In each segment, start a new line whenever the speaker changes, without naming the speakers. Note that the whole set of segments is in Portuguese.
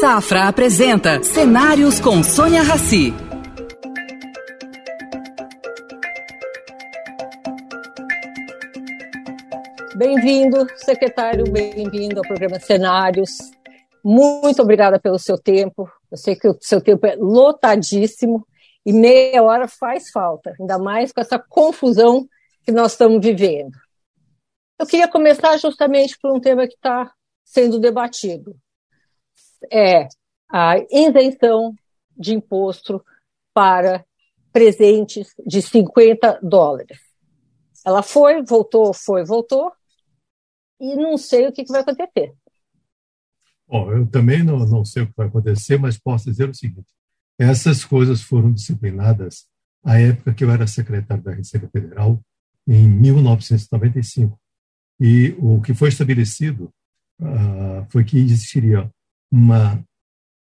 Safra apresenta Cenários com Sônia Rassi.
Bem-vindo, secretário, bem-vindo ao programa Cenários. Muito obrigada pelo seu tempo. Eu sei que o seu tempo é lotadíssimo e meia hora faz falta, ainda mais com essa confusão que nós estamos vivendo. Eu queria começar justamente por um tema que está sendo debatido. É a isenção de imposto para presentes de 50 dólares. Ela foi, voltou, foi, voltou, e não sei o que, que vai acontecer.
Bom, eu também não, não sei o que vai acontecer, mas posso dizer o seguinte: essas coisas foram disciplinadas à época que eu era secretário da Receita Federal, em 1995. E o que foi estabelecido uh, foi que existiria uma,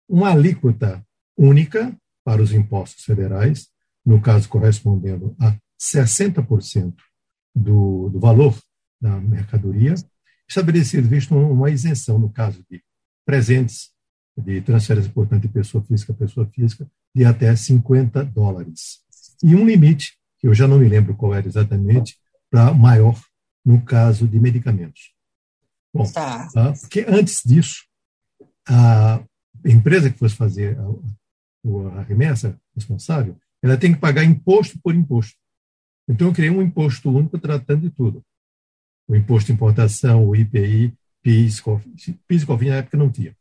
uma alíquota única para os impostos federais, no caso correspondendo a 60% do, do valor da mercadoria, estabelecido, visto uma isenção no caso de presentes de transferência, portanto, de pessoa física a pessoa física, de até 50 dólares. E um limite, que eu já não me lembro qual era exatamente, para maior no caso de medicamentos. Bom, tá. Ah, porque antes disso, a empresa que fosse fazer a, a remessa responsável, ela tem que pagar imposto por imposto. Então, eu criei um imposto único tratando de tudo. O imposto de importação, o IPI, PIS, PIS e COFINS na época não tinha.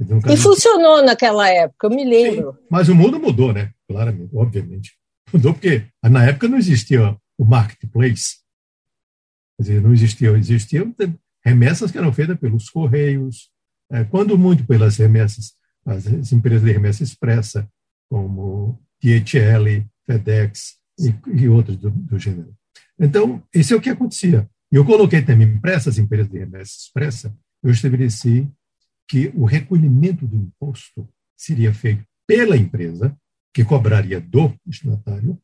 Então, e funcionou naquela época, eu me lembro.
Sim, mas o mundo mudou, né? Claramente, obviamente. Mudou porque na época não existia o marketplace, Quer dizer, não existiam, existiam remessas que eram feitas pelos correios, quando muito pelas remessas, as empresas de remessa expressa, como DHL, FedEx e, e outras do, do, gênero. Então, isso é o que acontecia. Eu coloquei também para essas empresas de remessa expressa, eu estabeleci que o recolhimento do imposto seria feito pela empresa, que cobraria do destinatário,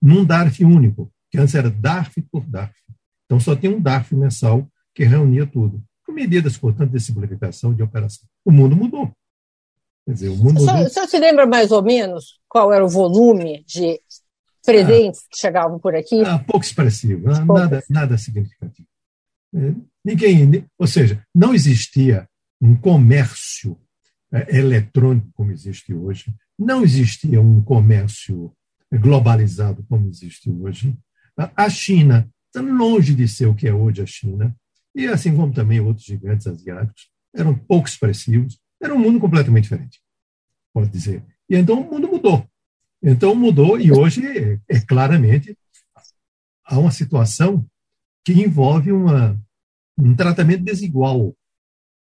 num DARF único, que antes era DARF por DARF. Então, só tem um DARF mensal que reunia tudo. Com medidas, portanto, de simplificação de operação. O mundo mudou.
Quer dizer, o mundo o senhor se lembra mais ou menos qual era o volume de presentes ah, que chegavam por aqui?
Ah, pouco expressivo, ah, nada, nada significativo. É, ninguém, ou seja, não existia um comércio é, eletrônico como existe hoje, não existia um comércio globalizado como existe hoje. A China está longe de ser o que é hoje a China, e assim como também outros gigantes asiáticos, eram pouco expressivos, era um mundo completamente diferente, pode dizer. E então o mundo mudou. Então mudou, e hoje, é, é claramente, há uma situação que envolve uma, um tratamento desigual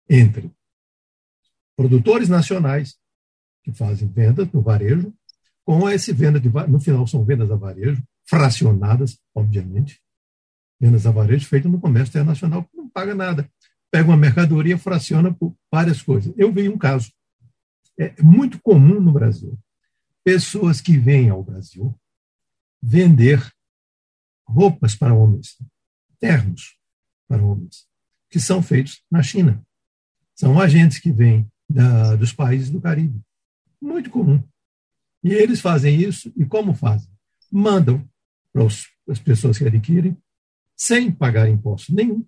entre produtores nacionais que fazem vendas no varejo, com esse venda de no final são vendas a varejo fracionadas, obviamente, vendas a varejo feito no comércio internacional, que não paga nada. Pega uma mercadoria, fraciona por várias coisas. Eu vi um caso. É muito comum no Brasil pessoas que vêm ao Brasil vender roupas para homens, ternos para homens, que são feitos na China. São agentes que vêm da, dos países do Caribe. Muito comum. E eles fazem isso, e como fazem? Mandam para as pessoas que adquirem sem pagar imposto nenhum,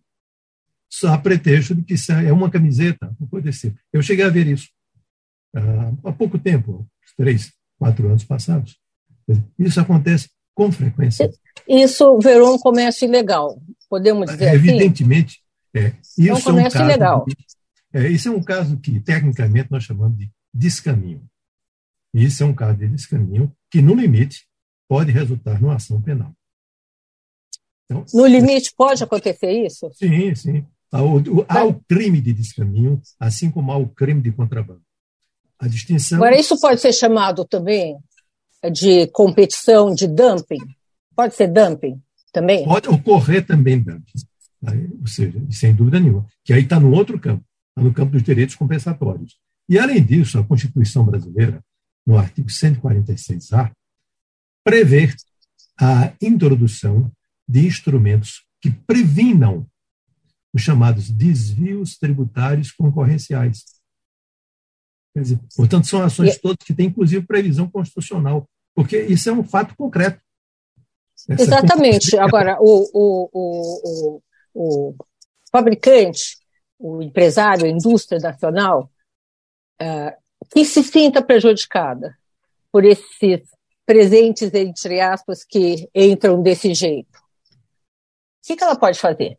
só a pretexto de que é uma camiseta, não pode ser. Eu cheguei a ver isso uh, há pouco tempo, três, quatro anos passados. Isso acontece com frequência.
Isso virou um comércio ilegal, podemos dizer
assim? Evidentemente, é. Isso é um comércio é um ilegal. De, é, isso é um caso que, tecnicamente, nós chamamos de descaminho. Isso é um caso de descaminho que, no limite, pode resultar numa ação penal.
Então, no limite, pode acontecer isso?
Sim, sim. Há o, há o crime de descaminho, assim como há o crime de contrabando. A distinção.
Agora, isso pode ser chamado também de competição de dumping? Pode ser dumping também?
Pode ocorrer também dumping. Ou seja, sem dúvida nenhuma. Que aí está no outro campo, está no campo dos direitos compensatórios. E, além disso, a Constituição brasileira, no artigo 146-A, prevê a introdução de instrumentos que previnam os chamados desvios tributários concorrenciais. Dizer, portanto, são ações e... todas que têm, inclusive, previsão constitucional, porque isso é um fato concreto.
Essa Exatamente. Agora, o, o, o, o, fabricante, o empresário, a indústria nacional, uh, que se sinta prejudicada por esses presentes, entre aspas, que entram desse jeito, que, que ela pode fazer?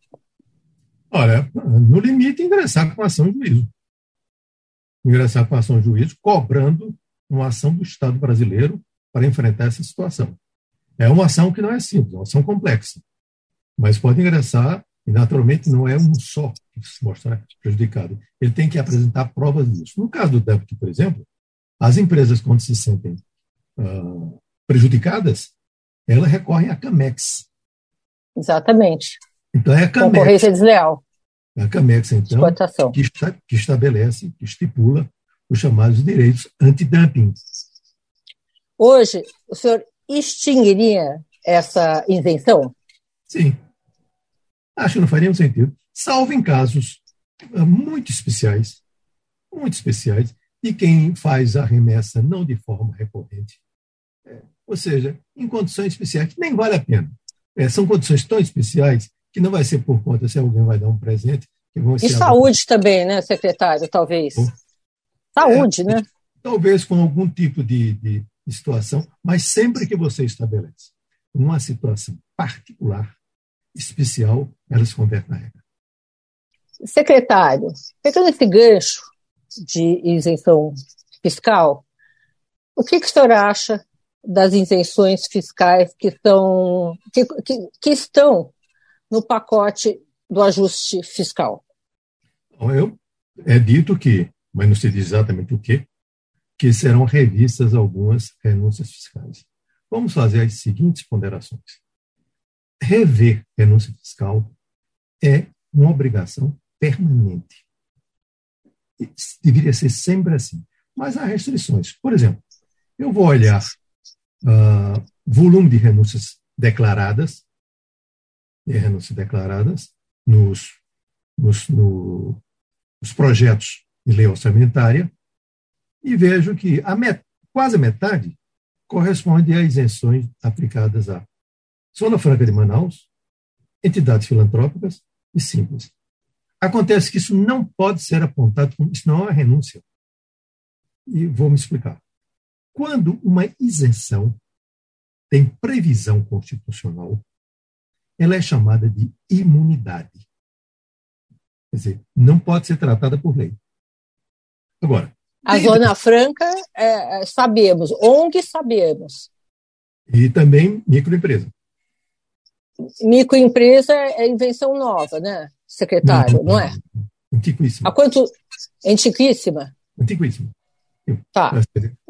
Olha, no limite, ingressar com ação de juízo. Ingressar com ação de juízo, cobrando uma ação do Estado brasileiro para enfrentar essa situação. É uma ação que não é simples, é uma ação complexa. Mas pode ingressar, e naturalmente não é um só que se mostra prejudicado. Ele tem que apresentar provas disso. No caso do débito, por exemplo, as empresas, quando se sentem uh, prejudicadas, elas recorrem à CAMEX.
Exatamente.
Então é a CAMEX.
Concorrência desleal.
É a CAMEX, então, que, está, que estabelece, que estipula os chamados direitos antidumping.
Hoje, o senhor extinguiria essa isenção?
Sim. Acho que não faria sentido, salvo em casos ah, muito especiais, muito especiais, e quem faz a remessa não de forma recorrente. É, ou seja, em condições especiais que nem vale a pena. É, são condições tão especiais que não vai ser por conta se alguém vai dar um presente.
e saúde também, né, secretário, talvez. Saúde, é, né?
Talvez com algum tipo de, de situação, mas sempre que você estabelece uma situação particular, especial, ela se converte na regra.
Secretário, pegando esse gancho de isenção fiscal, o que, que o senhor acha das isenções fiscais que, são, que, que, que estão no pacote do ajuste fiscal?
Eu, é dito que, mas não se diz exatamente o que, que serão revistas algumas renúncias fiscais. Vamos fazer as seguintes ponderações. Rever renúncia fiscal é uma obrigação permanente. Deveria ser sempre assim. Mas há restrições. Por exemplo, eu vou olhar uh, volume de renúncias declaradas, de renúncias declaradas nos, nos, no, nos projetos de lei orçamentária, e vejo que a met, quase a metade corresponde a isenções aplicadas à Zona Franca de Manaus, entidades filantrópicas e simples. Acontece que isso não pode ser apontado como isso não é uma renúncia. E vou me explicar. Quando uma isenção tem previsão constitucional, ela é chamada de imunidade. Quer dizer, não pode ser tratada por lei. Agora,
a Zona Franca, é, é, sabemos. ONG, sabemos.
E também microempresa.
Microempresa é invenção nova, né, secretário, não, não, não é?
Antiquíssima.
Há quanto? Antiquíssima?
Antiquíssima.
Tá.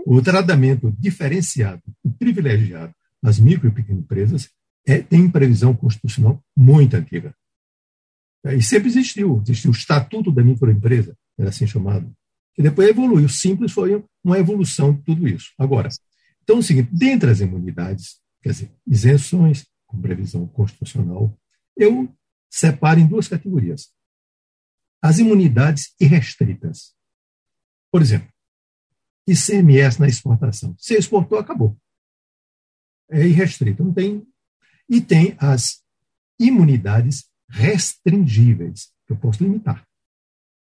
O tratamento diferenciado e privilegiado das micro e pequenas empresas é, tem previsão constitucional muito antiga. E sempre existiu. Existiu o Estatuto da Microempresa, era assim chamado que depois evoluiu. Simples foi uma evolução de tudo isso. Agora, então é o seguinte, dentre as imunidades, quer dizer, isenções com previsão constitucional, eu separo em duas categorias. As imunidades irrestritas. Por exemplo, ICMS na exportação. Se exportou, acabou. É irrestrito, não tem. E tem as imunidades restringíveis, que eu posso limitar.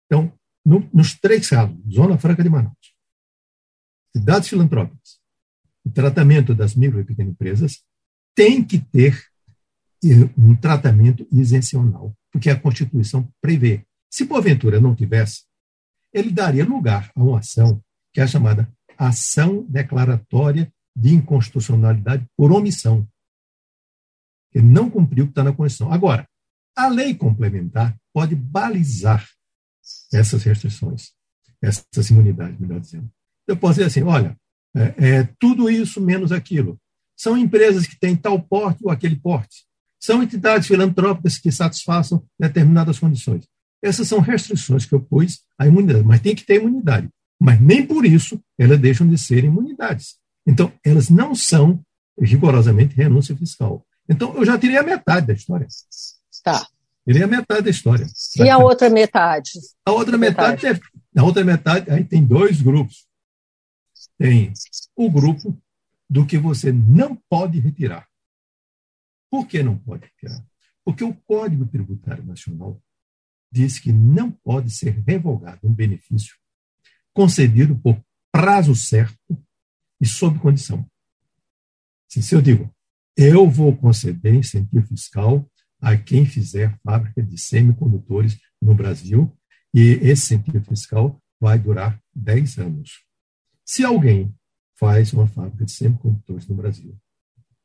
Então, no, nos três casos, Zona Franca de Manaus, cidades filantrópicas, o tratamento das micro e pequenas empresas tem que ter um tratamento isencional, porque a Constituição prevê. Se porventura não tivesse, ele daria lugar a uma ação que é chamada ação declaratória de inconstitucionalidade por omissão. Ele não cumpriu o que está na Constituição. Agora, a lei complementar pode balizar essas restrições, essas imunidades, melhor dizendo. Eu posso dizer assim, olha, é, é, tudo isso menos aquilo. São empresas que têm tal porte ou aquele porte. São entidades filantrópicas que satisfaçam determinadas condições. Essas são restrições que eu pus à imunidade, mas tem que ter imunidade. Mas nem por isso elas deixam de ser imunidades. Então, elas não são rigorosamente renúncia fiscal. Então, eu já tirei a metade da história.
Tá.
É a metade da história.
E a outra metade?
A outra metade, metade. Na outra metade, aí tem dois grupos. Tem o grupo do que você não pode retirar. Por que não pode retirar? Porque o Código Tributário Nacional diz que não pode ser revogado um benefício concedido por prazo certo e sob condição. Se eu digo, eu vou conceder incentivo fiscal a quem fizer fábrica de semicondutores no Brasil, e esse incentivo fiscal vai durar 10 anos. Se alguém faz uma fábrica de semicondutores no Brasil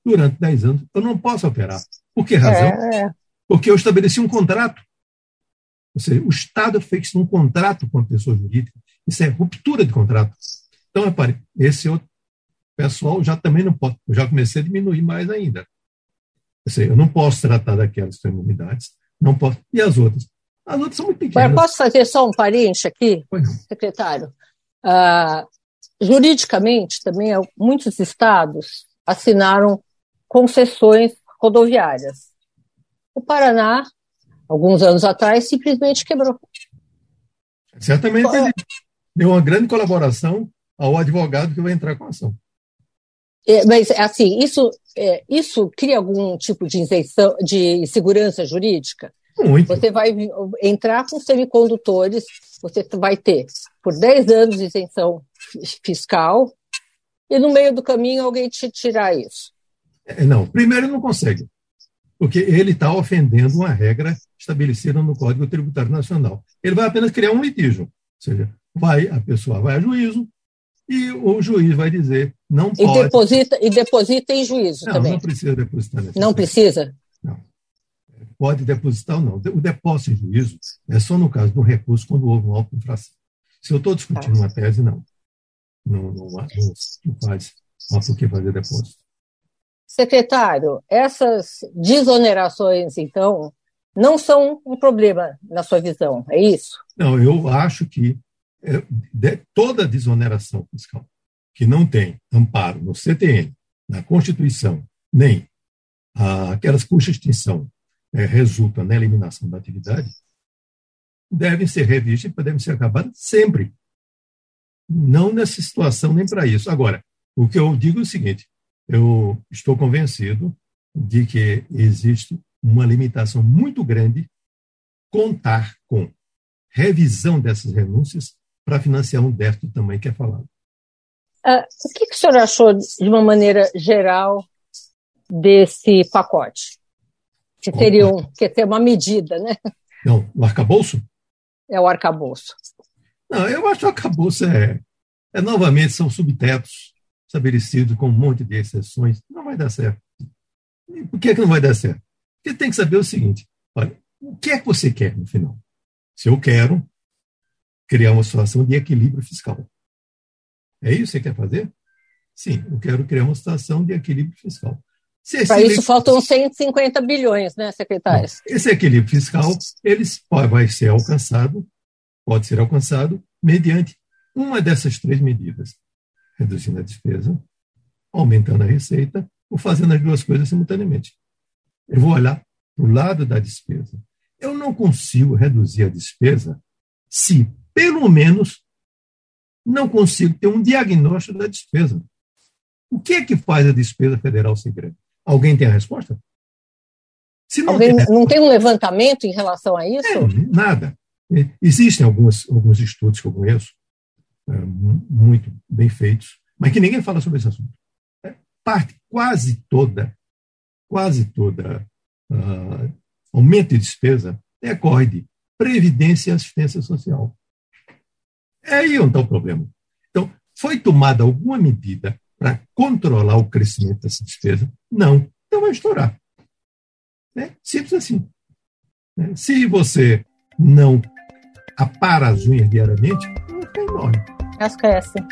durante 10 anos, eu não posso operar. Por que razão? É, é. Porque eu estabeleci um contrato. Ou seja, o Estado fez um contrato com a pessoa jurídica. Isso é ruptura de contrato. Então, repare, esse outro pessoal já também não pode, eu já comecei a diminuir mais ainda. Seja, eu não posso tratar daquelas extremidades, não posso. E as outras? As outras são muito pequenas.
Mas posso fazer só um parente aqui, secretário? Uh, juridicamente, também muitos estados assinaram concessões rodoviárias. O Paraná, alguns anos atrás, simplesmente quebrou.
Certamente ele deu uma grande colaboração ao advogado que vai entrar com a ação.
É, mas, assim, isso, é, isso cria algum tipo de isenção, de segurança jurídica?
Muito.
Você vai entrar com semicondutores, você vai ter por 10 anos de isenção fiscal, e no meio do caminho alguém te tirar isso.
É, não, primeiro não consegue, porque ele está ofendendo uma regra estabelecida no Código Tributário Nacional. Ele vai apenas criar um litígio, ou seja, vai, a pessoa vai a juízo, e o juiz vai dizer não pode.
E deposita, e deposita em juízo
não,
também.
Não precisa depositar.
Não precisa?
Não. Pode depositar ou não. O depósito em juízo é só no caso do recurso quando houve uma auto-infração. Se eu estou discutindo uma tese, não. Não, não, não, não faz. Não há por que fazer depósito.
Secretário, essas desonerações, então, não são um problema na sua visão, é isso?
Não, eu acho que é, de, toda desoneração fiscal que não tem amparo no CTN, na Constituição, nem ah, aquelas cujas extinção é, resultam na eliminação da atividade, devem ser revistas e devem ser acabadas sempre. Não nessa situação nem para isso. Agora, o que eu digo é o seguinte: eu estou convencido de que existe uma limitação muito grande contar com revisão dessas renúncias para financiar um déficit também que é falado.
Uh, o que, que o senhor achou, de uma maneira geral, desse pacote? Que teria um, que ter uma medida, né?
Não, o arcabouço?
É o arcabouço.
Não, eu acho que o arcabouço é, é novamente, são subtetos estabelecidos com um monte de exceções. Não vai dar certo. por que, é que não vai dar certo? Porque tem que saber o seguinte: olha, o que é que você quer no final? Se eu quero criar uma situação de equilíbrio fiscal. É isso que você quer fazer? Sim, eu quero criar uma situação de equilíbrio fiscal.
Para isso faltam 150 bilhões, né, secretário?
Esse equilíbrio fiscal ele vai ser alcançado, pode ser alcançado mediante uma dessas três medidas: reduzindo a despesa, aumentando a receita ou fazendo as duas coisas simultaneamente. Eu vou olhar para o lado da despesa. Eu não consigo reduzir a despesa se pelo menos, não consigo ter um diagnóstico da despesa. O que é que faz a despesa federal ser grande? Alguém tem a resposta?
Se não, Alguém, tem, não tem um levantamento em relação a isso? É,
nada. Existem alguns, alguns estudos que eu conheço, muito bem feitos, mas que ninguém fala sobre esse assunto. É, parte quase toda, quase toda uh, aumento de despesa decorre de previdência e assistência social. É aí onde está o problema. Então, foi tomada alguma medida para controlar o crescimento dessa despesa? Não. Então vai estourar. É simples assim. É, se você não apara as unhas diariamente, vai ficar enorme.
Elas crescem.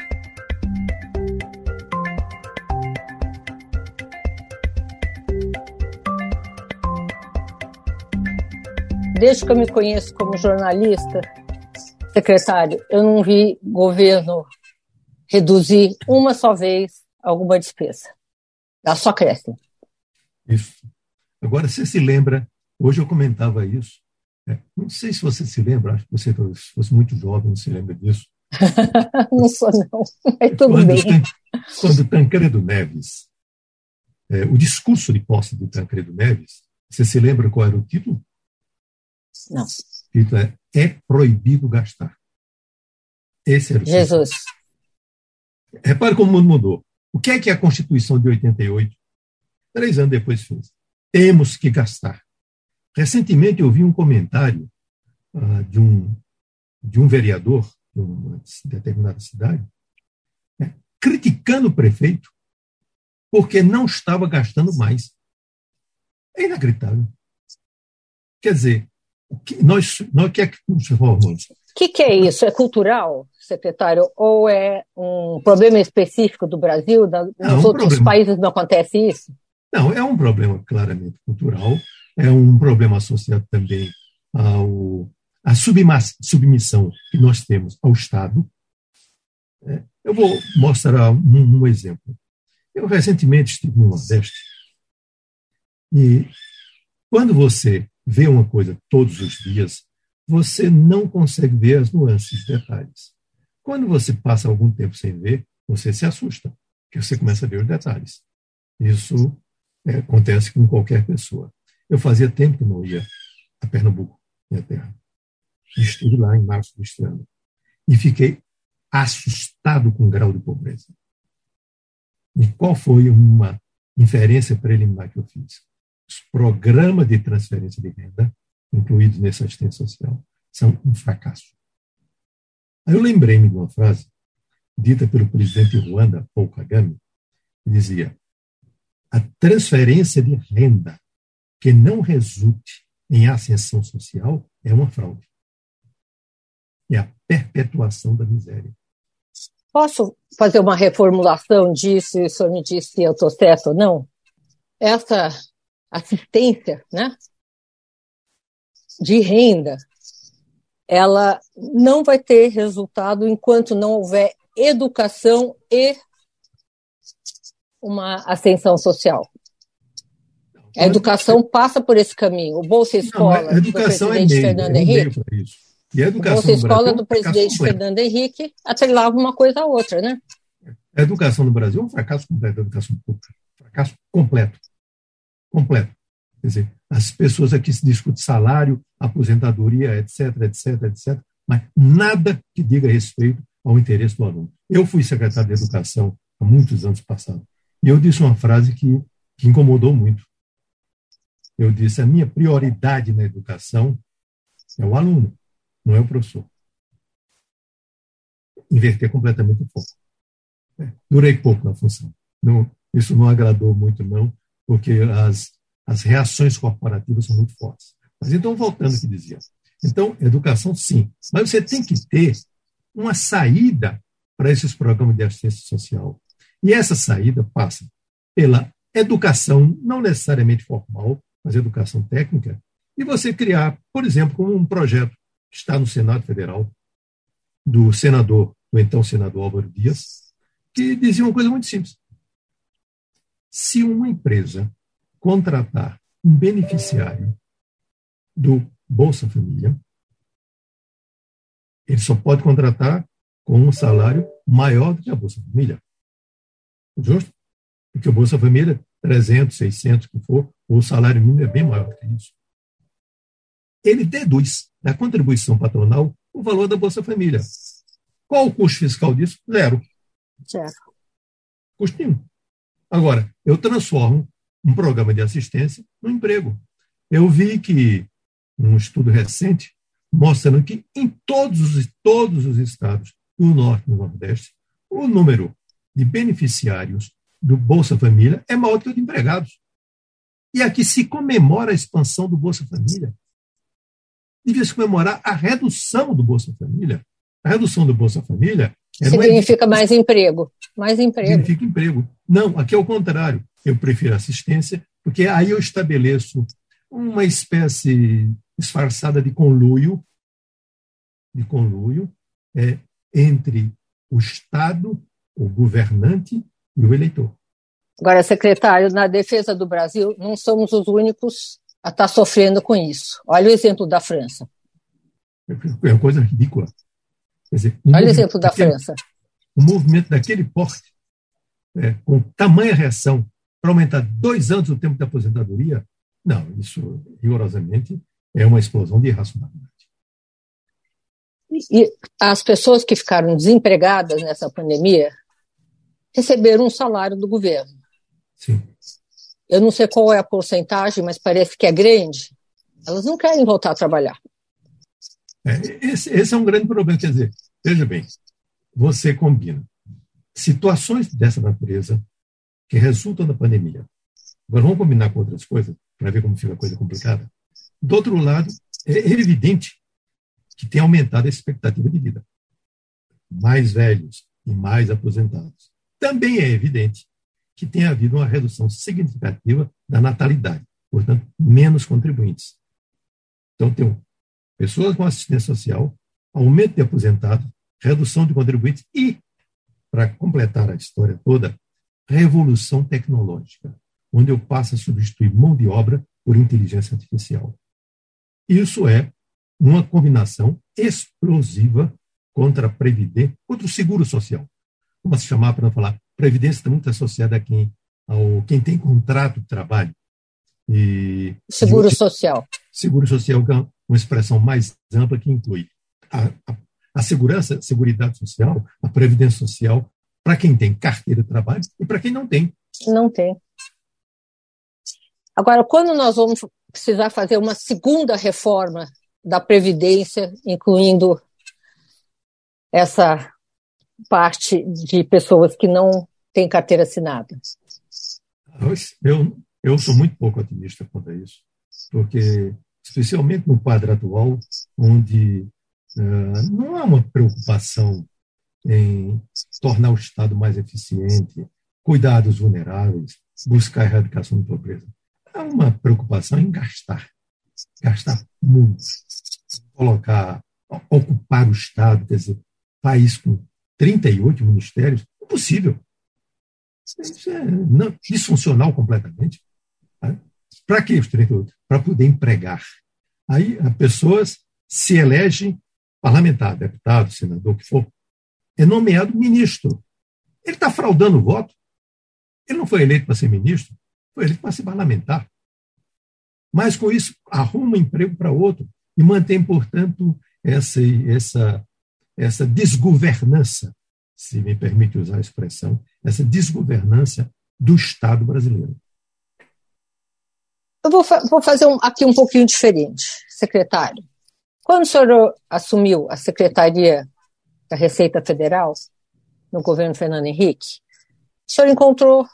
Desde que eu me conheço como jornalista, Secretário, eu não vi governo reduzir uma só vez alguma despesa. Ela só cresce.
Isso. Agora, você se lembra, hoje eu comentava isso, É, não sei se você se lembra, acho que você se fosse muito jovem, não se lembra disso.
não sou, não, mas tudo
quando,
bem.
Quando Tancredo Neves, é, o discurso de posse de Tancredo Neves, você se lembra qual era o título?
Não.
O título é É Proibido Gastar. Esse era o
Jesus.
Título. Repare como o mundo mudou. O que é que a Constituição de 88, três anos depois, fez? Temos que gastar. Recentemente eu vi um comentário uh, de, um, de um vereador de uma determinada cidade né, criticando o prefeito porque não estava gastando mais. É inacreditável. Quer dizer, o que nós, nós que é que nos formamos?
O que, que, é isso? É cultural, secretário? Ou é um problema específico do Brasil? Da, nos um outros problema. países não acontece isso?
Não, é um problema claramente cultural, é um problema associado também ao, à submissão que nós temos ao Estado. É, eu vou mostrar um, um exemplo. Eu recentemente estive no Nordeste e quando você vê uma coisa todos os dias, você não consegue ver as nuances, detalhes. Quando você passa algum tempo sem ver, você se assusta, porque você começa a ver os detalhes. Isso é, acontece com qualquer pessoa. Eu fazia tempo que não ia a Pernambuco, minha terra. Estive lá em março deste ano. E fiquei assustado com o grau de pobreza. E qual foi uma inferência preliminar que eu fiz? Os programas de transferência de renda, incluídos nessa assistência social, são um fracasso. Aí eu lembrei-me de uma frase dita pelo presidente Ruanda, Paul Kagame, que dizia: a transferência de renda que não resulte em ascensão social é uma fraude. É a perpetuação da miséria.
Posso fazer uma reformulação disso e o senhor me diz se eu estou certo ou não? Essa assistência né, de renda, ela não vai ter resultado enquanto não houver educação e uma ascensão social. A educação passa por esse caminho. O Bolsa Escola
não, a educação
do
presidente
é meio,
Fernando é Henrique. E a educação
o Bolsa Escola do presidente Fernando Henrique atrelava uma coisa à outra, né?
A educação no Brasil é um fracasso completo da educação pública. Fracasso completo. Completo. Quer dizer, as pessoas aqui se discutem salário, aposentadoria, etc, etc, etc, mas nada que diga respeito ao interesse do aluno. Eu fui secretário de Educação há muitos anos passados, e eu disse uma frase que, que incomodou muito. Eu disse: a minha prioridade na educação é o aluno, não é o professor. Inverter completamente o foco. É, durei pouco na função. Não, isso não agradou muito, não, porque as, as reações corporativas são muito fortes. Mas então, voltando ao que dizia. Então, educação, sim. Mas você tem que ter uma saída para esses programas de assistência social. E essa saída passa pela educação, não necessariamente formal, mas educação técnica, e você criar, por exemplo, um projeto está no Senado Federal, do senador, o então senador Álvaro Dias, que dizia uma coisa muito simples. Se uma empresa contratar um beneficiário do Bolsa Família, ele só pode contratar com um salário maior do que a Bolsa Família. Justo? Porque o Bolsa Família, 300, 600, que for, o salário mínimo é bem maior que isso. Ele deduz da contribuição patronal o valor da Bolsa Família. Qual o custo fiscal disso? Zero.
Zero.
Custo nenhum. Agora, eu transformo um programa de assistência no emprego. Eu vi que um estudo recente mostrando que em todos os, todos os estados do Norte e do Nordeste, o número de beneficiários do Bolsa Família é maior que o de empregados. E aqui se comemora a expansão do Bolsa Família. Devia se comemorar a redução do Bolsa Família. A redução do Bolsa Família
é significa mais emprego. Mais emprego.
Significa emprego. Não, aqui é o contrário. Eu prefiro assistência, porque aí eu estabeleço uma espécie disfarçada de conluio, de conluio é, entre o Estado, o governante e o eleitor.
Agora, secretário, na defesa do Brasil, não somos os únicos está sofrendo com isso. Olha o exemplo da França.
É uma coisa ridícula.
Dizer, um Olha o exemplo da daquele, França.
Um movimento daquele porte, é, com tamanha reação, para aumentar dois anos o tempo de aposentadoria, não, isso rigorosamente é uma explosão de irracionalidade.
E as pessoas que ficaram desempregadas nessa pandemia receberam um salário do governo.
Sim.
Eu não sei qual é a porcentagem, mas parece que é grande. Elas não querem voltar a trabalhar.
É, esse, esse é um grande problema. Quer dizer, veja bem, você combina situações dessa natureza que resultam da pandemia. Agora vamos combinar com outras coisas para ver como fica a coisa complicada. Do outro lado, é evidente que tem aumentado a expectativa de vida. Mais velhos e mais aposentados. Também é evidente que tem havido uma redução significativa da natalidade, portanto, menos contribuintes. Então, tem pessoas com assistência social, aumento de aposentados, redução de contribuintes e, para completar a história toda, revolução tecnológica, onde eu passo a substituir mão de obra por inteligência artificial. Isso é uma combinação explosiva contra a Previdência, contra o seguro social. Vamos chamar para falar Previdência está muito associada a quem, ao quem tem contrato de trabalho.
E, seguro e, social.
Seguro social é uma expressão mais ampla que inclui a, a, a segurança, a seguridade social, a previdência social, para quem tem carteira de trabalho e para quem não tem.
Não tem. Agora, quando nós vamos precisar fazer uma segunda reforma da Previdência, incluindo essa parte de pessoas que não têm carteira assinada?
Eu, eu sou muito pouco otimista quanto a isso, porque, especialmente no quadro atual, onde uh, não há uma preocupação em tornar o Estado mais eficiente, cuidar dos vulneráveis, buscar a erradicação da pobreza. Há uma preocupação em gastar, gastar muito, colocar, ocupar o Estado, quer dizer, país com 38 ministérios, impossível. Isso é não, disfuncional completamente. Para que os 38? Para poder empregar. Aí as pessoas se elegem parlamentar, deputado, senador, o que for, é nomeado ministro. Ele está fraudando o voto. Ele não foi eleito para ser ministro, foi eleito para ser parlamentar. Mas com isso arruma emprego para outro e mantém, portanto, essa, essa essa desgovernança, se me permite usar a expressão, essa desgovernança do Estado brasileiro.
Eu vou, vou fazer um, aqui um pouquinho diferente, secretário. Quando o senhor assumiu a Secretaria da Receita Federal, no governo Fernando Henrique, o senhor encontrou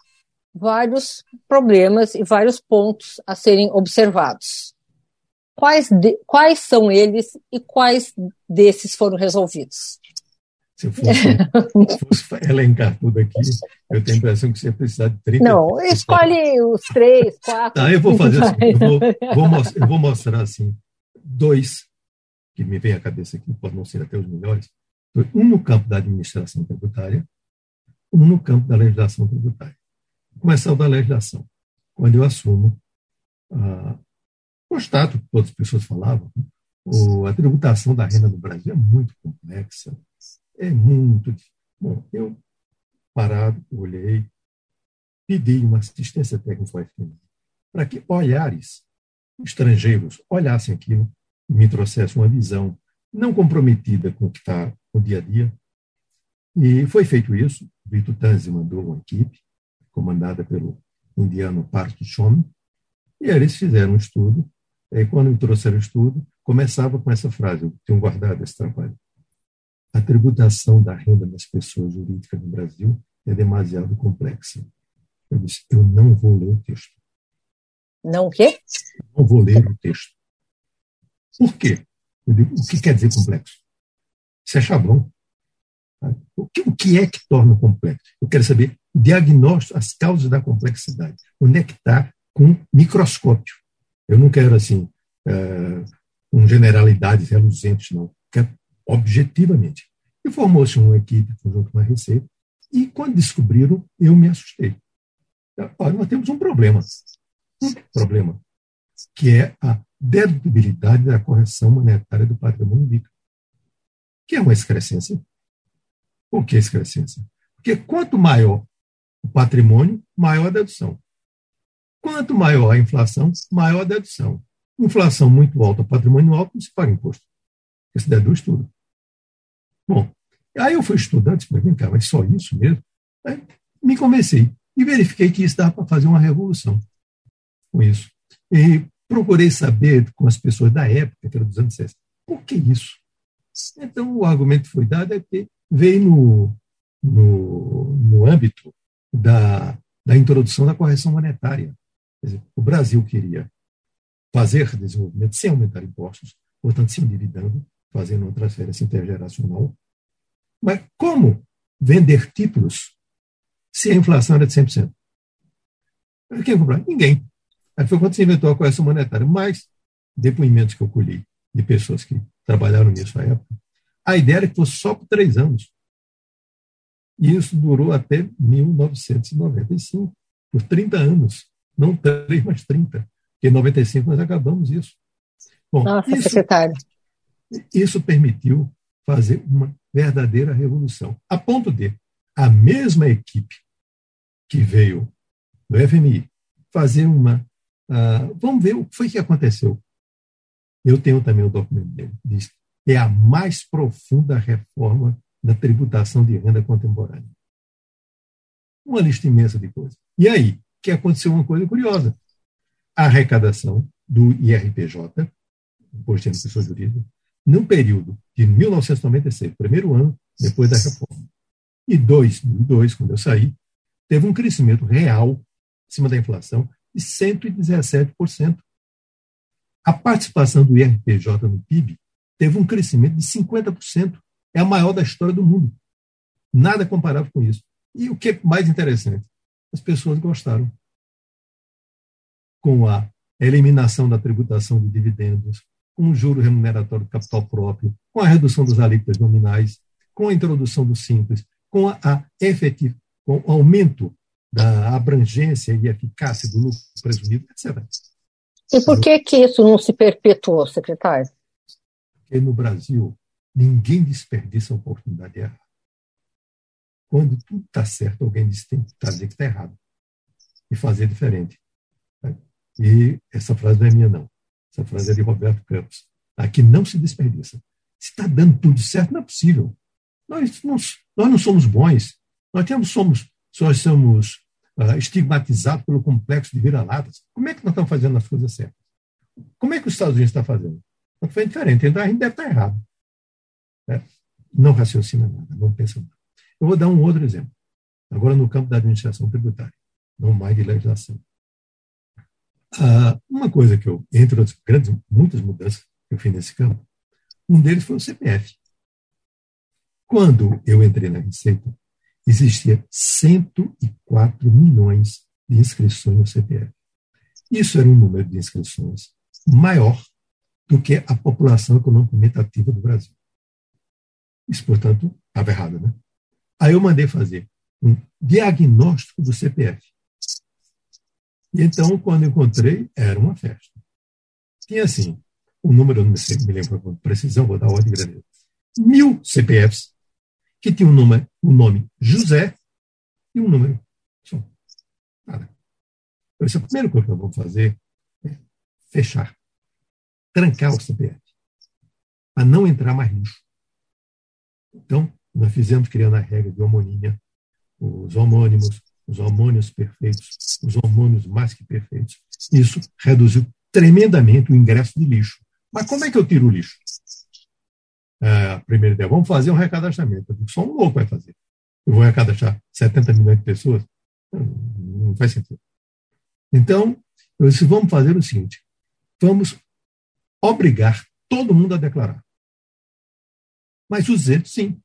vários problemas e vários pontos a serem observados. Quais, de, quais são eles e quais desses foram resolvidos?
Se eu fosse, fosse elencar tudo aqui, eu tenho a impressão que você precisar de 30
Não, escolhe os três, quatro.
Tá, eu vou fazer assim, eu vou, vou mostrar, eu vou mostrar assim, dois que me vem à cabeça aqui, podem não ser até os melhores. Um no campo da administração tributária, um no campo da legislação tributária. Vou começar da legislação. Quando eu assumo a, constato que todas as pessoas falavam, a tributação da renda no Brasil é muito complexa, é muito difícil. Bom, eu, parado, olhei, pedi uma assistência técnica para que olhares estrangeiros olhassem aquilo e me trouxessem uma visão não comprometida com o que está no dia a dia. E foi feito isso. Vitor Tanzi mandou uma equipe, comandada pelo indiano Parth Shom, e eles fizeram um estudo e quando me trouxeram o estudo, começava com essa frase, eu tenho guardado esse trabalho. A tributação da renda das pessoas jurídicas no Brasil é demasiado complexa. Eu disse, eu não vou ler o texto.
Não o quê?
Não vou ler o texto. Por quê? Eu digo, o que quer dizer complexo? Isso é chavão. O que, o que é que torna complexo? Eu quero saber o diagnóstico, as causas da complexidade. Onde é com microscópio? Eu não quero, assim, uh, com generalidades reluzentes, não. Quero objetivamente. E formou-se uma equipe junto com a Receita, e quando descobriram, eu me assustei. Olha, nós temos um problema. Um problema. que é a dedutibilidade da correção monetária do patrimônio líquido, que é uma excrescência. Por que excrescência? Porque quanto maior o patrimônio, maior a dedução. Quanto maior a inflação, maior a dedução. Inflação muito alta, patrimônio alto, não se paga imposto. Porque se deduz tudo. Bom, aí eu fui estudante, mas vem cá, mas só isso mesmo? Aí me convencei e verifiquei que isso dava para fazer uma revolução com isso. E procurei saber com as pessoas da época, que era dos anos 60, por que isso? Então, o argumento foi dado é que veio no, no, no âmbito da, da introdução da correção monetária. Dizer, o Brasil queria fazer desenvolvimento sem aumentar impostos, portanto, se endividando, fazendo uma transferência intergeracional. Mas como vender títulos se a inflação era de 100%? Quem comprar? Ninguém. Aí foi quando se inventou a correção monetária. Mas, depoimentos que eu colhi de pessoas que trabalharam nisso à época, a ideia era que fosse só por três anos. E isso durou até 1995, por 30 anos. Não três, mas 30. Porque em 95 nós acabamos isso.
Bom, Nossa, isso, secretário.
Isso permitiu fazer uma verdadeira revolução. A ponto de a mesma equipe que veio do FMI fazer uma. Uh, vamos ver o que foi que aconteceu. Eu tenho também o documento dele. Diz é a mais profunda reforma da tributação de renda contemporânea. Uma lista imensa de coisas. E aí, que aconteceu uma coisa curiosa. A arrecadação do IRPJ, Imposto de Pessoa Jurídica, no período de 1996, primeiro ano depois da reforma, e 2002, quando eu saí, teve um crescimento real, acima da inflação, de 117%. A participação do IRPJ no PIB teve um crescimento de 50%. É a maior da história do mundo. Nada comparável com isso. E o que é mais interessante? As pessoas gostaram. Com a eliminação da tributação de dividendos, com o juro remuneratório do capital próprio, com a redução das alíquotas nominais, com a introdução do simples, com a, a efetiva, com o aumento da abrangência e eficácia do lucro presumido, etc.
E por que que isso não se perpetuou, secretário?
Porque no Brasil ninguém desperdiça a oportunidade de errar. Quando tudo está certo, alguém diz tem que dizer que está errado e fazer diferente. E essa frase não é minha, não. Essa frase é de Roberto Campos. Aqui não se desperdiça. Se está dando tudo certo, não é possível. Nós não, nós não somos bons. Nós temos, somos, só somos uh, estigmatizados pelo complexo de vira-latas. Como é que nós estamos fazendo as coisas certas? Como é que os Estados Unidos estão fazendo? Foi diferente. Então a gente deve estar errado. É. Não raciocina nada, não pensa nada. Eu vou dar um outro exemplo. Agora no campo da administração tributária, não mais de legislação. Ah, uma coisa que eu, entre as grandes, muitas mudanças que eu fiz nesse campo, um deles foi o CPF. Quando eu entrei na Receita, existia 104 milhões de inscrições no CPF. Isso era um número de inscrições maior do que a população economicamente ativa do Brasil. Isso, portanto, estava errado, né? Aí eu mandei fazer um diagnóstico do CPF. E então, quando encontrei, era uma festa. Tinha assim, o número, não me lembro com precisão, vou dar ordem de grandeza. Mil CPFs que tinham um nome, um nome José e um número. Só. Nada. Então, essa é a primeira coisa que nós vamos fazer é fechar, trancar o CPF, para não entrar mais lixo. Então, nós fizemos criando a regra de homonímia, os homônimos, os homônios perfeitos, os homônios mais que perfeitos. Isso reduziu tremendamente o ingresso de lixo. Mas como é que eu tiro o lixo? É, a primeira ideia, vamos fazer um recadastramento. Só um louco vai fazer. Eu vou recadastrar 70 milhões de pessoas? Não faz sentido. Então, eu disse, vamos fazer o seguinte, vamos obrigar todo mundo a declarar. Mas os isentos, sim.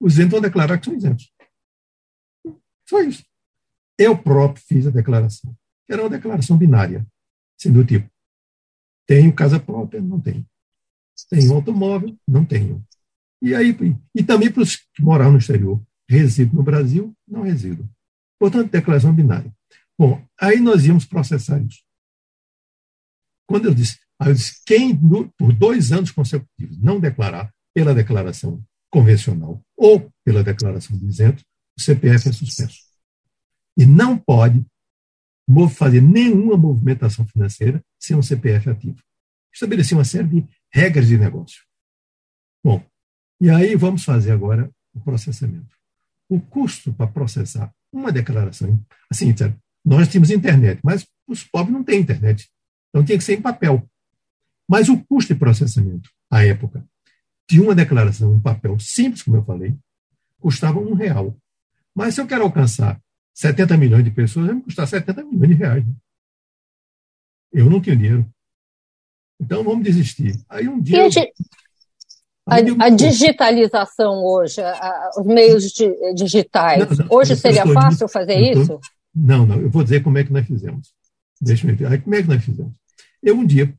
Os isentos vão declarar que são isentos. Só isso. Eu próprio fiz a declaração. Era uma declaração binária, sendo do tipo: tenho casa própria? Não tenho. Tenho automóvel? Não tenho. E aí, e também para os que moram no exterior, resido no Brasil? Não resido. Portanto, declaração binária. Bom, aí nós íamos processar isso. Quando eu disse, eu disse quem por dois anos consecutivos não declarar pela declaração convencional ou pela declaração de isento, o CPF é suspenso. E não pode fazer nenhuma movimentação financeira sem um CPF ativo. Estabelecer uma série de regras de negócio. Bom, e aí vamos fazer agora o processamento. O custo para processar uma declaração, assim, nós tínhamos internet, mas os pobres não têm internet. Então tinha que ser em papel. Mas o custo de processamento, à época, de uma declaração, um papel simples, como eu falei, custava um real. Mas se eu quero alcançar 70 milhões de pessoas, vai me custar 70 milhões de reais. Né? Eu não tenho dinheiro. Então vamos desistir. Aí um dia.
A, a, digitalização hoje, a, os meios di, digitais, não, não, hoje seria fácil fazer tô, isso?
Não, não, eu vou dizer como é que nós fizemos. Deixa eu ver. Aí, como é que nós fizemos? Eu um dia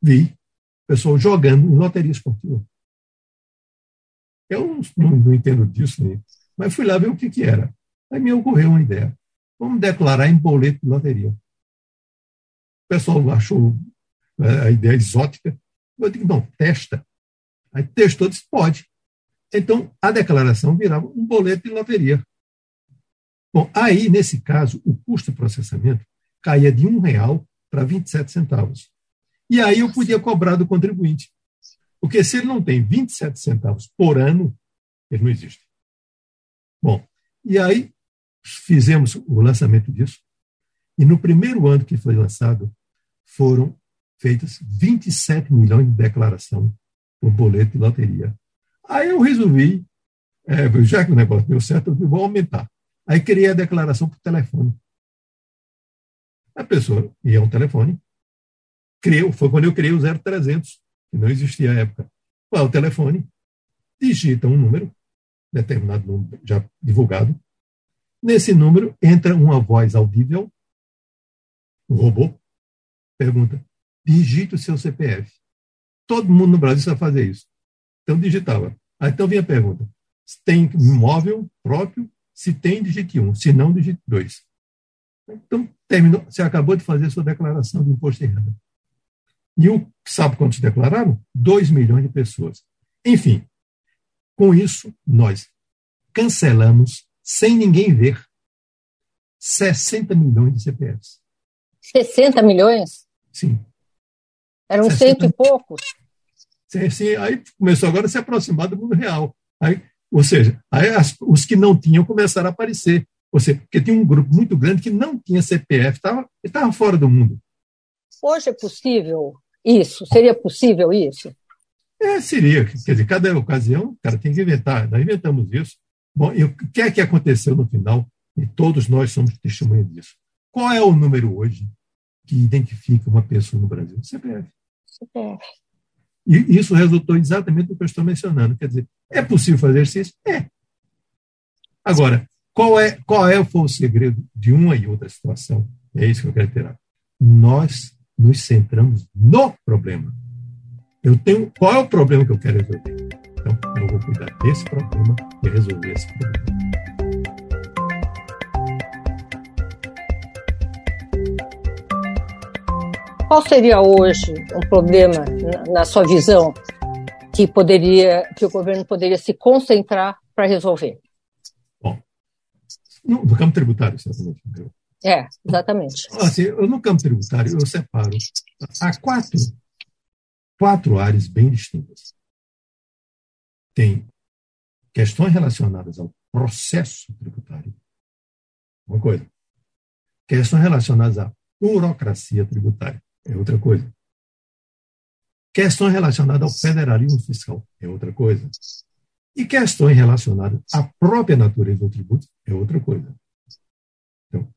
vi pessoal jogando em loteria esportiva. Eu não, não entendo disso, né? Mas fui lá ver o que, que era. Aí me ocorreu uma ideia. Vamos declarar em boleto de loteria. O pessoal achou né, a ideia exótica. Eu digo, não, testa. Aí testou, disse, pode. Então, a declaração virava um boleto de loteria. Bom, aí, nesse caso, o custo de processamento caía de um real para 27 centavos. E aí eu podia cobrar do contribuinte. Porque se ele não tem 27 centavos por ano, ele não existe. Bom, e aí fizemos o lançamento disso, e no primeiro ano que foi lançado, foram feitas 27 milhões de declaração por boleto de loteria. Aí eu resolvi, é, já que o negócio deu certo, eu vou aumentar. Aí criei a declaração por telefone. A pessoa ia um telefone, criou, foi quando eu criei o 0300, que não existia à época. Qual é o telefone? Digita um número, determinado número já divulgado, Nesse número entra uma voz audível, o robô, pergunta: digite o seu CPF. Todo mundo no Brasil sabe fazer isso. Então digitava. Aí então vinha a pergunta: se tem imóvel próprio? Se tem, digite um. Se não, digite dois. Então, terminou. Você acabou de fazer sua declaração de imposto de renda. E o, sabe quantos declararam? 2 milhões de pessoas. Enfim, com isso, nós cancelamos sem ninguém ver. 60 milhões de CPFs.
60 milhões?
Sim.
Eram 60... cento e poucos?
Sim, sim, aí começou agora a se aproximar do mundo real. Aí, ou seja, aí as, os que não tinham começaram a aparecer. Ou seja, porque tinha um grupo muito grande que não tinha CPF, estava, estava fora do mundo.
Hoje é possível isso? Seria possível isso?
É, seria. Quer dizer, cada ocasião, o cara tem que inventar. Nós inventamos isso. Bom, e o que é que aconteceu no final? E todos nós somos testemunha disso. Qual é o número hoje que identifica uma pessoa no Brasil? CPF. CPF. E isso resultou exatamente do que eu estou mencionando. Quer dizer, é possível fazer isso? É. Agora, qual é, qual é foi o segredo de uma e outra situação? É isso que eu quero ter. Nós nos centramos no problema. Eu tenho, qual é o problema que eu quero resolver? Então, eu vou cuidar desse problema e resolver esse problema.
Qual seria hoje um problema, na sua visão, que poderia, que o governo poderia se concentrar para resolver?
Bom, no, no, campo tributário, certamente.
É, exatamente.
Assim, no campo tributário, eu separo. Há quatro, quatro áreas bem distintas tem questões relacionadas ao processo tributário, uma coisa. Questões relacionadas à burocracia tributária, é outra coisa. Questões relacionadas ao federalismo fiscal, é outra coisa. E questões relacionadas à própria natureza do tributo, é outra coisa. Então,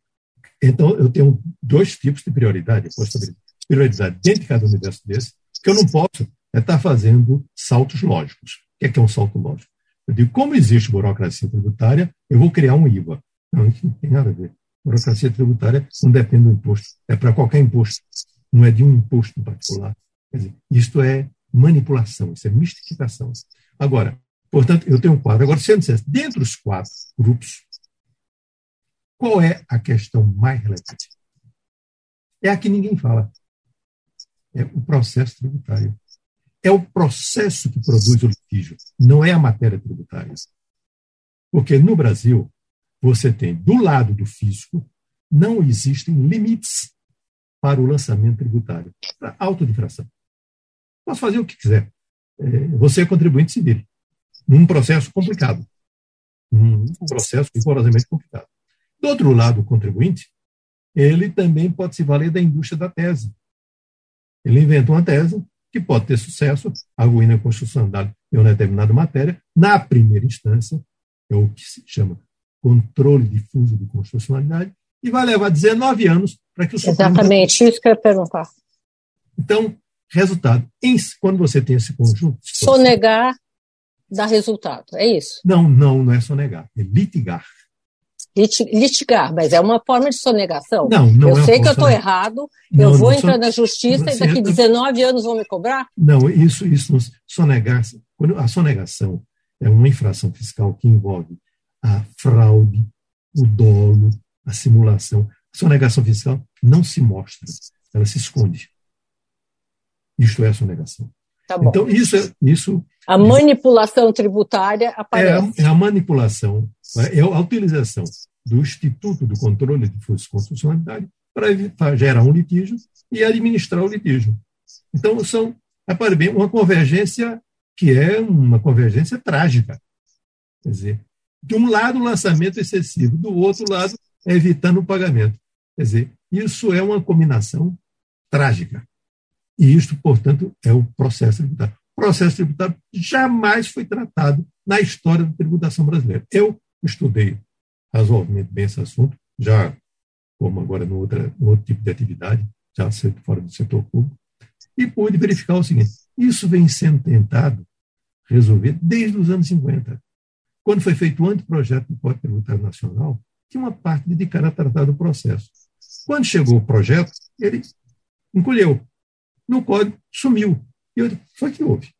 então eu tenho dois tipos de prioridade. Posso prioridade dentro de cada universo desse, que eu não posso é estar fazendo saltos lógicos que é, que é um salto lógico? Eu digo, como existe burocracia tributária, eu vou criar um IVA. Não, isso não tem nada a ver. Burocracia tributária não depende do imposto. É para qualquer imposto. Não é de um imposto em particular. Quer dizer, isto é manipulação, isso é mistificação. Agora, portanto, eu tenho um quadro. Agora, se eu dissesse, dentre quatro grupos, qual é a questão mais relevante? É a que ninguém fala. É o processo tributário. É o processo que produz o litígio, não é a matéria tributária. Porque no Brasil, você tem, do lado do fisco, não existem limites para o lançamento tributário, para autodifração. Posso fazer o que quiser. É, você é contribuinte civil, num processo complicado, um processo rigorosamente complicado. Do outro lado, o contribuinte, ele também pode se valer da indústria da tese. Ele inventa uma tese que pode ter sucesso, arguindo a constitucionalidade em uma determinada matéria, na primeira instância, é o que se chama controle difuso de constitucionalidade, e vai levar 19 anos para que o
Supremo... Exatamente, isso que eu ia perguntar.
Então, resultado, em, quando você tem esse conjunto...
Sonegar dá resultado, é isso?
Não, não, não é sonegar, é litigar.
Litigar, mas é uma forma de sonegação.
Não, não
Eu
é
sei que eu estou errado, não, eu vou entrar son... na justiça e daqui 19 anos vão me cobrar?
Não, isso, isso sonegar, quando a sonegação é uma infração fiscal que envolve a fraude, o dolo, a simulação. A sonegação fiscal não se mostra, ela se esconde. Isto é a sonegação.
Tá
então, isso, é, isso.
A manipulação tributária aparece.
É é a manipulação, é a utilização do Instituto do Controle de Forças Constitucionalidade para gerar um litígio e administrar o litígio. Então, são, repare bem, uma convergência que é uma convergência trágica. Quer dizer, de um lado, o lançamento excessivo, do outro lado, evitando o pagamento. Quer dizer, isso é uma combinação trágica. E isto, portanto, é o processo tributário. O processo tributário jamais foi tratado na história da tributação brasileira. Eu estudei razoavelmente bem esse assunto, já como agora no, outra, no outro tipo de atividade, já fora do setor público, e pude verificar o seguinte: isso vem sendo tentado resolver desde os anos 50. Quando foi feito o anteprojeto do Código Tributário Nacional, tinha uma parte dedicada a tratar do processo. Quando chegou o projeto, ele encolheu. No código, sumiu. E eu foi que houve.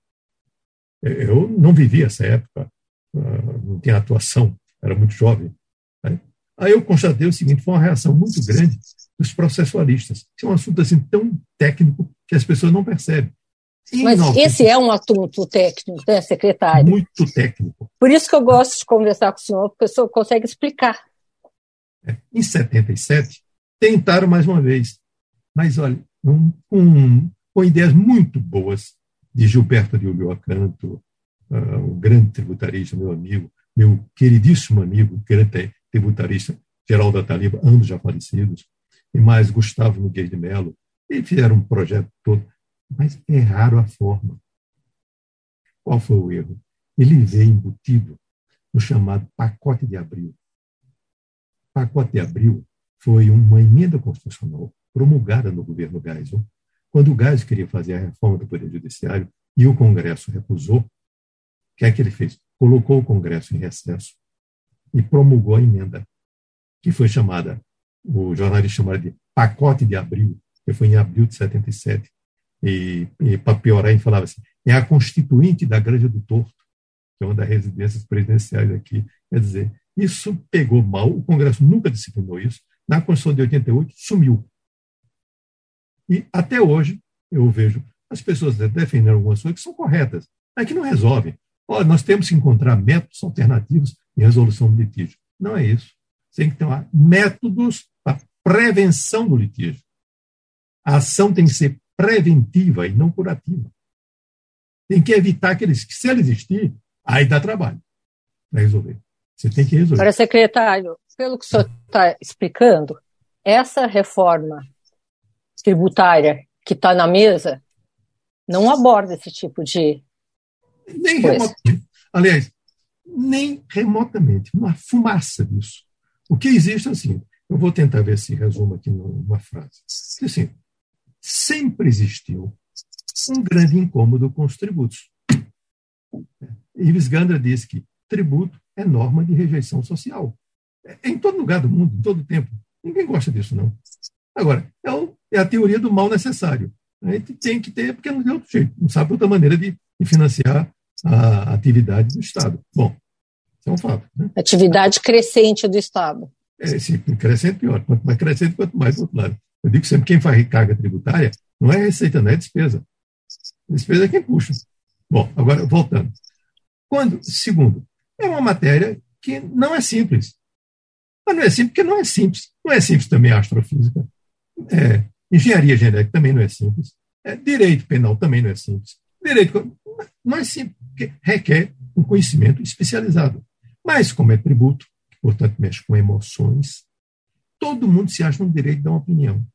Eu não vivi essa época, ah, não tinha atuação, era muito jovem. Né? Aí eu constatei o seguinte: foi uma reação muito grande dos processualistas. Isso é um assunto assim tão técnico que as pessoas não percebem.
Mas esse é um assunto técnico, né, secretário?
Muito técnico.
Por isso que eu gosto de conversar com o senhor, porque o senhor consegue explicar.
É, em 77, tentaram mais uma vez, mas olha, um, um, com ideias muito boas de Gilberto de Ulloa-Canto, uh, ah, um grande tributarista, meu amigo, meu queridíssimo amigo, grande tributarista, Geraldo Ataliba, ambos já falecidos, e mais Gustavo Miguel de Mello, e fizeram um projeto todo mas erraram a forma. Qual foi o erro? Ele veio embutido no chamado pacote de abril. Pacote de abril foi uma emenda constitucional promulgada no governo Geisel, quando o Geisel queria fazer a reforma do Poder Judiciário e o Congresso recusou, o que é que ele fez? Colocou o Congresso em recesso e promulgou a emenda, que foi chamada, o jornalista chamava de pacote de abril, que foi em abril de 77, e, e para piorar, ele falava assim, é a constituinte da Grande do Torto, que é uma das residências presidenciais aqui. Quer dizer, isso pegou mal, o Congresso nunca disciplinou isso, na Constituição de 88 sumiu. E até hoje eu vejo as pessoas defendendo algumas coisas que são corretas, mas que não resolvem. Olha, nós temos que encontrar métodos alternativos de resolução do litígio. Não é isso. Tem que ter métodos para prevenção do litígio. A ação tem que ser preventiva e não curativa. Tem que evitar que que se ele existir, aí dá trabalho para resolver. Você tem que resolver.
Para secretário, pelo que o senhor está explicando, essa reforma tributária que está na mesa não aborda esse tipo de.
Nem remotamente. Aliás, nem remotamente. Uma fumaça disso. O que existe, assim, eu vou tentar ver se resumo aqui numa frase. Assim, sempre existiu um grande incômodo com os tributos. Ives Gandra disse que tributo é norma de rejeição social. É em todo lugar do mundo, em todo tempo. Ninguém gosta disso, não. Agora, é, o, é a teoria do mal necessário. A gente tem que ter, porque não tem outro jeito. Não sabe outra maneira de, de financiar a atividade do Estado. Bom, isso é um fato. Né?
Atividade crescente do Estado.
É, sim, crescente pior. Quanto mais crescente, quanto mais do outro lado. Eu digo sempre, quem faz recarga tributária Não é receita, não é despesa. Despesa é quem puxa. Bom, agora voltando. Quando, segundo, é uma matéria que não é simples. Mas não é simples porque não é simples. Não é simples também a astrofísica. É, engenharia genética também não é simples. É, direito penal também não é simples. Direito é simples, porque requer um conhecimento especializado. Mas, como é tributo, que, portanto, mexe com emoções, todo mundo se acha no direito de dar uma opinião.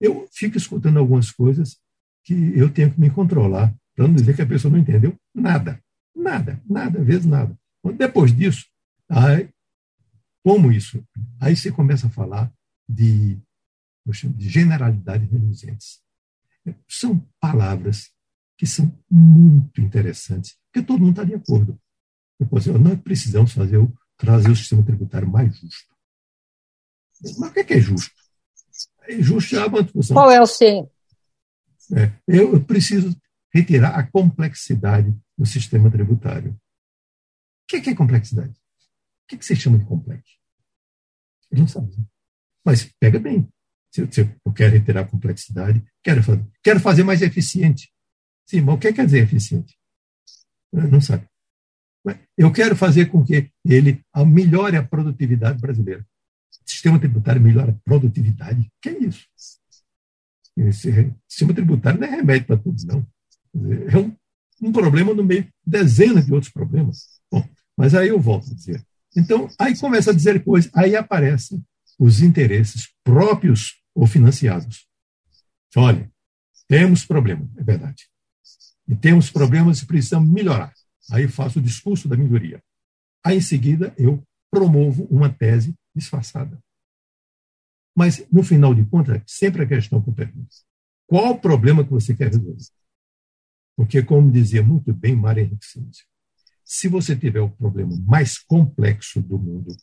Eu fico escutando algumas coisas que eu tenho que me controlar, para não dizer que a pessoa não entendeu nada. Nada, nada, vezes nada. Depois disso, aí, como isso? Aí você começa a falar de, de generalidades reluzentes. São palavras que são muito interessantes, porque todo mundo está de acordo. Dizer, nós precisamos fazer o, trazer o sistema tributário mais justo. Mas o que é, que é justo? É justo é uma discussão.
Qual é o sim?
É, eu preciso retirar a complexidade do sistema tributário. O que é, que é complexidade? O que, é que você chama de complexo? Eu não sabe. Mas pega bem. Se, se eu quero retirar a complexidade, quero fazer, quero fazer mais eficiente. Sim, mas o que quer dizer eficiente? Não sabe. Eu quero fazer com que ele melhore a produtividade brasileira. O sistema tributário melhora a produtividade. Que é isso? Esse sistema tributário não é remédio para tudo, não. É um, um problema no meio de dezenas de outros problemas. Bom, mas aí eu volto a dizer. Então, aí começa a dizer coisas, aí aparecem os interesses próprios ou financiados. Olha, temos problema, é verdade. E temos problemas e precisamos melhorar. Aí faço o discurso da melhoria. Aí, em seguida, eu promovo uma tese disfarçada. Mas, no final de contas, sempre a questão que eu pergunto: qual o problema que você quer resolver? Porque, como dizia muito bem Maria Henrique se você tiver o problema mais complexo do mundo,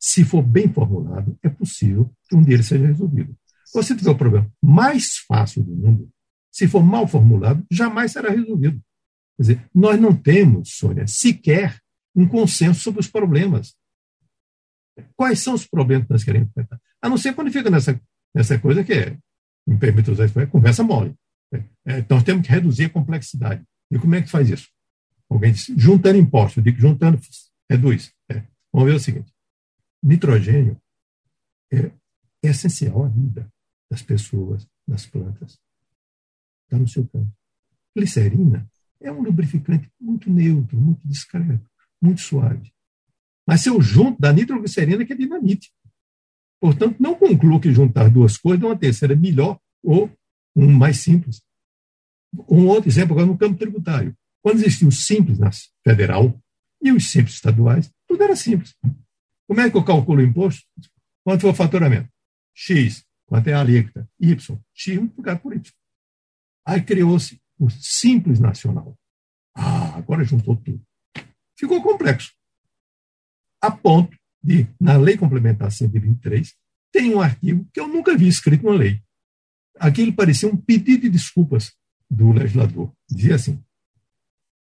se for bem formulado, é possível que um deles seja resolvido. Se você tiver o problema mais fácil do mundo, se for mal formulado, jamais será resolvido. Quer dizer, nós não temos, Sônia, sequer um consenso sobre os problemas. Quais são os problemas que nós queremos enfrentar? A não ser quando fica nessa, nessa coisa que é, me permite usar isso, é conversa mole. É, é, nós temos que reduzir a complexidade. E como é que faz isso? Alguém disse, juntando impostos. Eu digo, juntando, reduz. É. Vamos ver o seguinte: nitrogênio é, é essencial à vida das pessoas, das plantas. Está no seu campo. Glicerina é um lubrificante muito neutro, muito discreto, muito suave. Mas se eu junto da nitroglicerina, que é dinamite. Portanto, não concluo que juntar duas coisas, uma terceira é melhor ou um mais simples. Um outro exemplo agora no campo tributário. Quando existia o simples na federal e os simples estaduais, tudo era simples. Como é que eu calculo o imposto? Quanto foi o faturamento? X. Quanto é a alíquota? Y. X multiplicado por Y. Aí criou-se o simples nacional. Ah, agora juntou tudo. Ficou complexo. A ponto de, na Lei Complementar 123, tem um artigo que eu nunca vi escrito na lei. Aquilo parecia um pedido de desculpas do legislador. Dizia assim: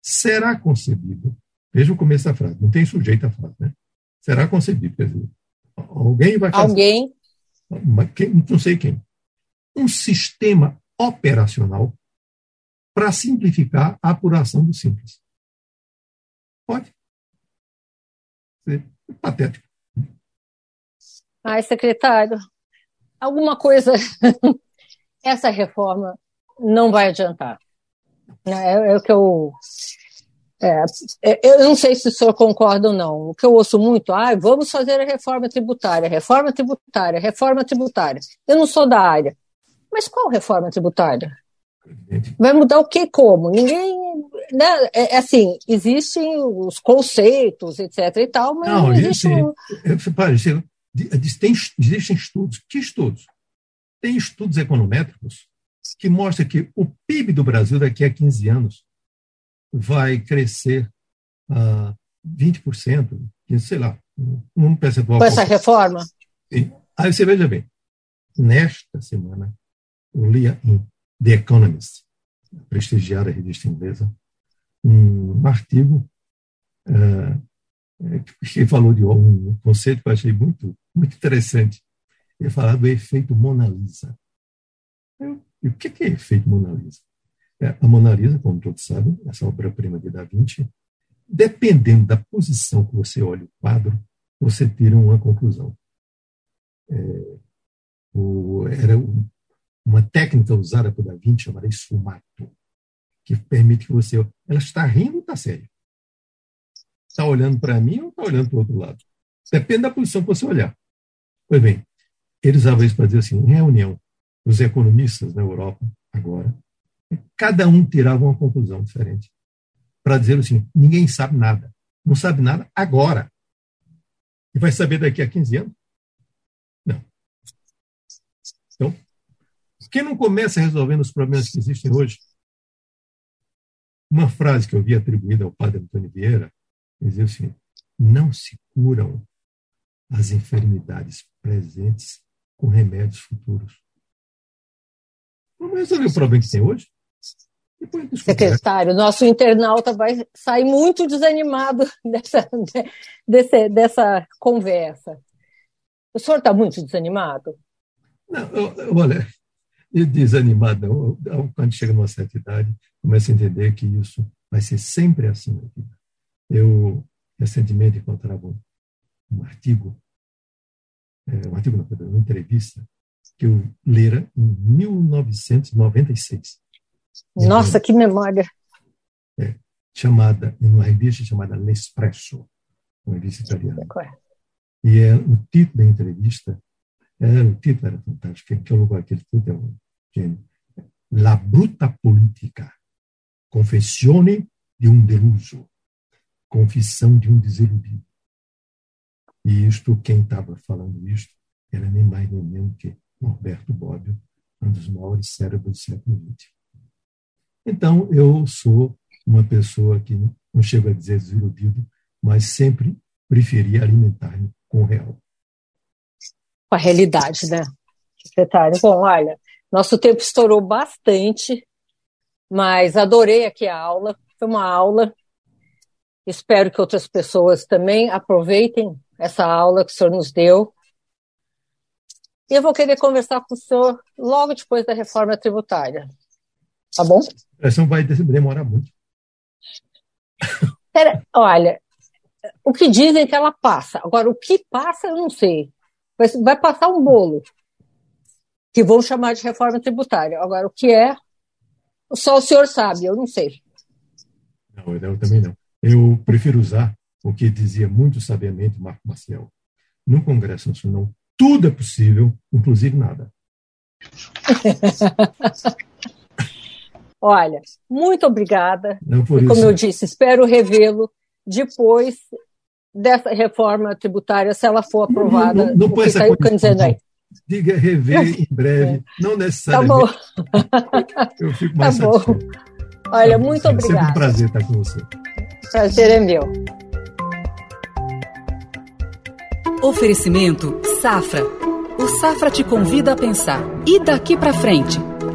será concebido. Veja o começo da frase, não tem sujeito a frase, né? Será concebido, quer dizer, alguém vai fazer.
Alguém.
Não sei quem. Um sistema operacional para simplificar a apuração do simples. Pode. Ser patético.
Ai, secretário, alguma coisa. Essa reforma não vai adiantar. É, é o que eu. É, é, eu não sei se o senhor concorda ou não. O que eu ouço muito, ah, vamos fazer a reforma tributária, reforma tributária, reforma tributária. Eu não sou da área. Mas qual reforma tributária? Vai mudar o que como? Ninguém. Né? É, é, assim, existem os conceitos, etc. e tal, mas não, não existe. Um...
Tem, existem estudos. Que estudos? Tem estudos econométricos que mostra que o PIB do Brasil daqui a 15 anos vai crescer a 20%, sei lá, um percentual.
Com essa reforma?
Sim. Aí você veja bem, nesta semana, eu lia em The Economist, prestigiada revista inglesa, um artigo uh, que falou de um conceito que eu achei muito, muito interessante. Ele falava do efeito Mona Lisa. E o que é efeito Mona Lisa? É, a Mona Lisa, como todos sabem, essa obra-prima de Da Vinci, dependendo da posição que você olha o quadro, você tira uma conclusão. É, o, era uma técnica usada por Da Vinci chamada esfumato, que permite que você. Ela está rindo ou está séria? Está olhando para mim ou está olhando para o outro lado? Depende da posição que você olhar. Pois bem, eles usavam isso para dizer assim: em reunião, os economistas na Europa, agora, cada um tirava uma conclusão diferente. Para dizer assim: ninguém sabe nada. Não sabe nada agora. E vai saber daqui a 15 anos? Não. Então, quem não começa resolvendo os problemas que existem hoje? Uma frase que eu vi atribuída ao padre Antônio Vieira, dizia assim: não se curam as enfermidades presentes com remédios futuros. Vamos resolver o problema que tem hoje?
Secretário, nosso internauta vai sair muito desanimado dessa, dessa, dessa conversa. O senhor está muito desanimado?
Não, eu, olha, desanimado não. Quando chega numa certa idade, começa a entender que isso vai ser sempre assim na vida. Eu recentemente encontrava um, artigo, é, um artigo, não, uma entrevista, que eu lera em 1996
nossa, que memória!
É, chamada, em uma revista chamada L'Espresso, uma revista italiana. E é, o título da entrevista, é, o título era fantástico, que eu lugar aquele título é gênio. La Bruta Politica, Confessione de um Deluso, Confissão de um Desiludido. E isto, quem estava falando isto, era nem mais nem menos que Norberto Bobbio, um dos maiores cérebros do século XX. Então, eu sou uma pessoa que não chego a dizer desiludido, mas sempre preferi alimentar-me com o real.
Com a realidade, né, secretário? Bom, olha, nosso tempo estourou bastante, mas adorei aqui a aula. Foi uma aula. Espero que outras pessoas também aproveitem essa aula que o senhor nos deu. E eu vou querer conversar com o senhor logo depois da reforma tributária. Tá bom?
A pressão vai demorar muito.
Pera, olha, o que dizem que ela passa. Agora, o que passa, eu não sei. Vai, vai passar um bolo, que vão chamar de reforma tributária. Agora, o que é, só o senhor sabe, eu não sei.
Não, eu também não. Eu prefiro usar o que dizia muito sabiamente Marco Maciel. No Congresso Nacional, tudo é possível, inclusive nada.
Olha, muito obrigada. Não por e, como isso. eu disse, espero revê-lo depois dessa reforma tributária, se ela for aprovada.
Não, não, não põe essa coisa, aí. Diga rever em breve, é. não necessariamente.
Tá bom. Eu fico mais tá bom. Olha, tá muito obrigada. É sempre
um prazer estar com você.
Prazer é meu.
Oferecimento Safra. O Safra te convida a pensar. E daqui para frente?